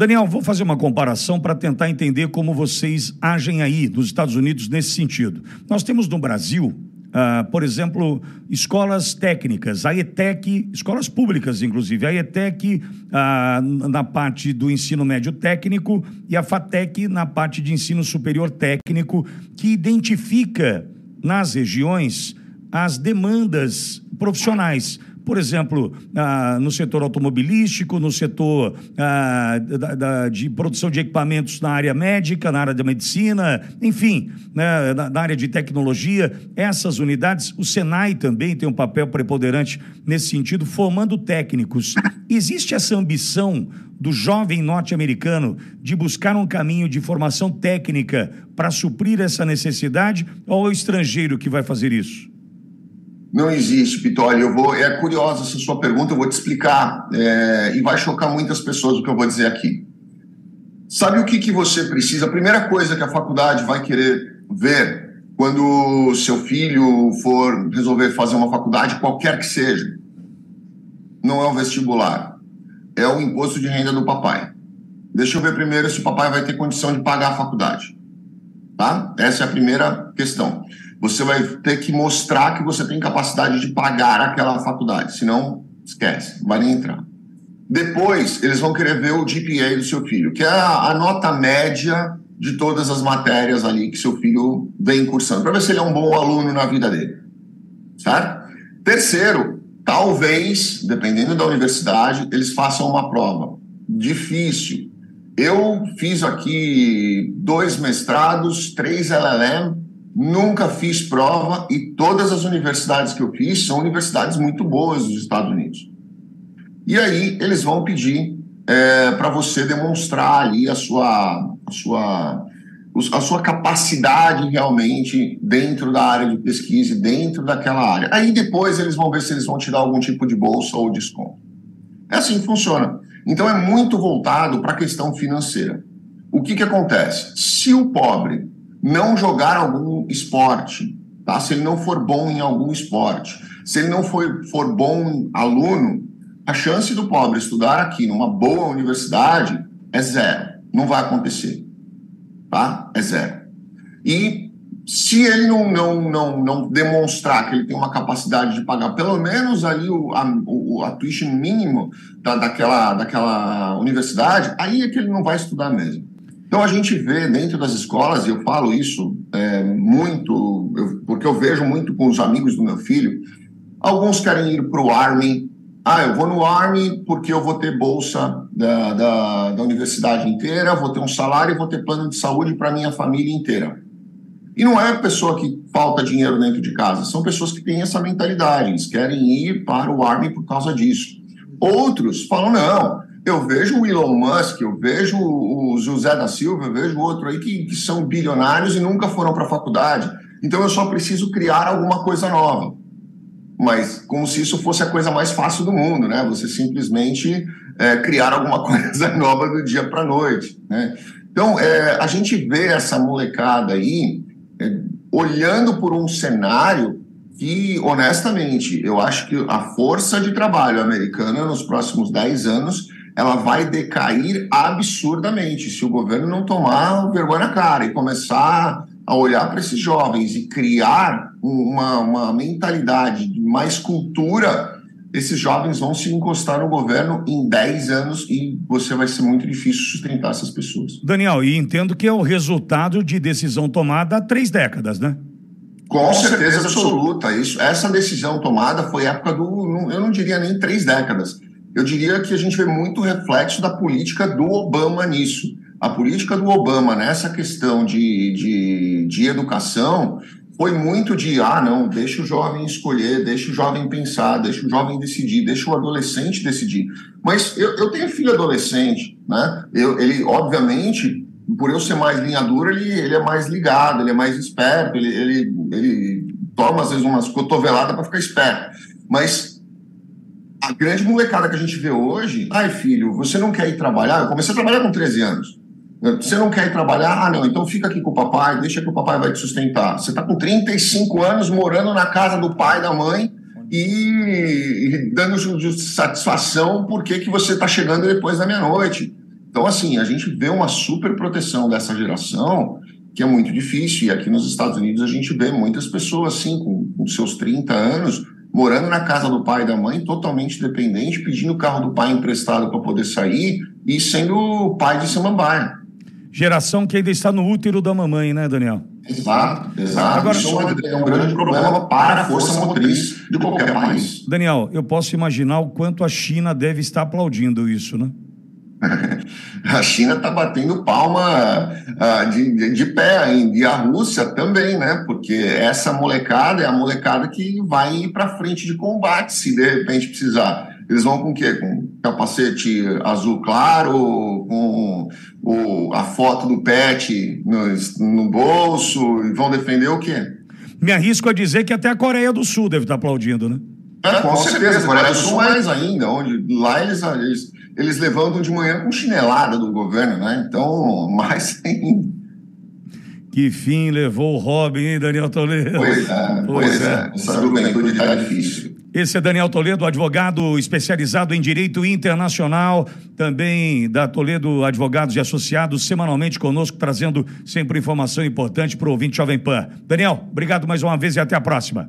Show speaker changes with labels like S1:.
S1: Daniel, vou fazer uma comparação para tentar entender como vocês agem aí nos Estados Unidos nesse sentido. Nós temos no Brasil Uh, por exemplo, escolas técnicas, a ETEC, escolas públicas, inclusive, a ETEC uh, na parte do ensino médio técnico e a FATEC na parte de ensino superior técnico, que identifica nas regiões as demandas profissionais por exemplo, ah, no setor automobilístico, no setor ah, da, da, de produção de equipamentos na área médica, na área da medicina, enfim, né, na, na, área de tecnologia. Essas unidades, o Senai também tem um papel preponderante nesse sentido, formando técnicos. Existe essa ambição do jovem norte-americano de buscar um caminho de formação técnica para suprir essa necessidade ou é o estrangeiro que vai fazer isso?
S2: Não existe, Pitoli. Eu vou. É curiosa essa sua pergunta, eu vou te explicar. É, e vai chocar muitas pessoas o que eu vou dizer aqui. Sabe o que, que você precisa? A primeira coisa que a faculdade vai querer ver quando seu filho for resolver fazer uma faculdade, qualquer que seja, não é o vestibular, é o imposto de renda do papai. Deixa eu ver primeiro se o papai vai ter condição de pagar a faculdade. Tá? Essa é a primeira questão você vai ter que mostrar que você tem capacidade de pagar aquela faculdade, senão esquece, vai nem entrar. Depois, eles vão querer ver o GPA do seu filho, que é a, a nota média de todas as matérias ali que seu filho vem cursando, para ver se ele é um bom aluno na vida dele. Certo? Terceiro, talvez, dependendo da universidade, eles façam uma prova. Difícil. Eu fiz aqui dois mestrados, três LLM, Nunca fiz prova e todas as universidades que eu fiz são universidades muito boas dos Estados Unidos. E aí eles vão pedir é, para você demonstrar ali a sua, a sua a sua capacidade realmente dentro da área de pesquisa, dentro daquela área. Aí depois eles vão ver se eles vão te dar algum tipo de bolsa ou desconto. É assim que funciona. Então é muito voltado para a questão financeira. O que, que acontece? Se o pobre não jogar algum esporte, tá? Se ele não for bom em algum esporte, se ele não for, for bom aluno, a chance do pobre estudar aqui numa boa universidade é zero. Não vai acontecer, tá? É zero. E se ele não, não, não, não demonstrar que ele tem uma capacidade de pagar pelo menos ali o, a, o, a tuition mínimo da, daquela, daquela universidade, aí é que ele não vai estudar mesmo. Então a gente vê dentro das escolas, e eu falo isso é, muito, eu, porque eu vejo muito com os amigos do meu filho, alguns querem ir para o Army. Ah, eu vou no Army porque eu vou ter bolsa da, da, da universidade inteira, vou ter um salário e vou ter plano de saúde para minha família inteira. E não é pessoa que falta dinheiro dentro de casa, são pessoas que têm essa mentalidade, eles querem ir para o Army por causa disso. Outros falam, não, eu vejo o Elon Musk, eu vejo o José da Silva, eu vejo outro aí que, que são bilionários e nunca foram para a faculdade. Então eu só preciso criar alguma coisa nova. Mas como se isso fosse a coisa mais fácil do mundo, né? Você simplesmente é, criar alguma coisa nova do dia para a noite, né? Então é, a gente vê essa molecada aí é, olhando por um cenário que, honestamente, eu acho que a força de trabalho americana nos próximos 10 anos ela vai decair absurdamente se o governo não tomar vergonha na cara e começar a olhar para esses jovens e criar uma, uma mentalidade de mais cultura, esses jovens vão se encostar no governo em 10 anos e você vai ser muito difícil sustentar essas pessoas.
S1: Daniel, e entendo que é o resultado de decisão tomada há três décadas, né?
S2: Com certeza absoluta. Isso, essa decisão tomada foi época do, eu não diria nem três décadas eu diria que a gente vê muito reflexo da política do Obama nisso. A política do Obama nessa questão de, de, de educação foi muito de, ah, não, deixa o jovem escolher, deixa o jovem pensar, deixa o jovem decidir, deixa o adolescente decidir. Mas eu, eu tenho filho adolescente, né? Eu, ele, obviamente, por eu ser mais linha dura, ele, ele é mais ligado, ele é mais esperto, ele, ele, ele toma, às vezes, umas cotoveladas para ficar esperto. Mas a grande molecada que a gente vê hoje, ai filho, você não quer ir trabalhar? Eu comecei a trabalhar com 13 anos. Você não quer ir trabalhar? Ah, não, então fica aqui com o papai, deixa que o papai vai te sustentar. Você está com 35 anos morando na casa do pai, da mãe e, dando satisfação por que, que você está chegando depois da meia-noite. Então, assim, a gente vê uma super proteção dessa geração que é muito difícil. E aqui nos Estados Unidos a gente vê muitas pessoas, assim, com, com seus 30 anos, morando na casa do pai e da mãe, totalmente dependente, pedindo o carro do pai emprestado para poder sair e sendo pai de samambaia.
S1: Geração que ainda está no útero da mamãe, né, Daniel?
S2: Exato, exato. Agora, Isso é um grande problema para a força motriz de qualquer país.
S1: Daniel, eu posso imaginar o quanto a China deve estar aplaudindo isso, né?
S2: a China está batendo palma uh, de, de, de, pé ainda, e a Rússia também, né? Porque essa molecada é a molecada que vai para frente de combate se de repente precisar. Eles vão com o quê? Com capacete azul claro, com o, a foto do pet no, no bolso, e vão defender o quê?
S1: Me arrisco a dizer que até a Coreia do Sul deve estar aplaudindo, né?
S2: É, com, com certeza, certeza, a Coreia do Sul mais ainda, onde lá eles, eles eles levantam de manhã com chinelada do governo, né? Então, mais ainda.
S1: Que fim levou o Robin, hein, Daniel Toledo?
S2: Pois é, pois, pois é. é. Essa juventude está difícil.
S1: Esse é Daniel Toledo, advogado especializado em direito internacional, também da Toledo Advogados e Associados, semanalmente conosco, trazendo sempre informação importante para o ouvinte Jovem Pan. Daniel, obrigado mais uma vez e até a próxima.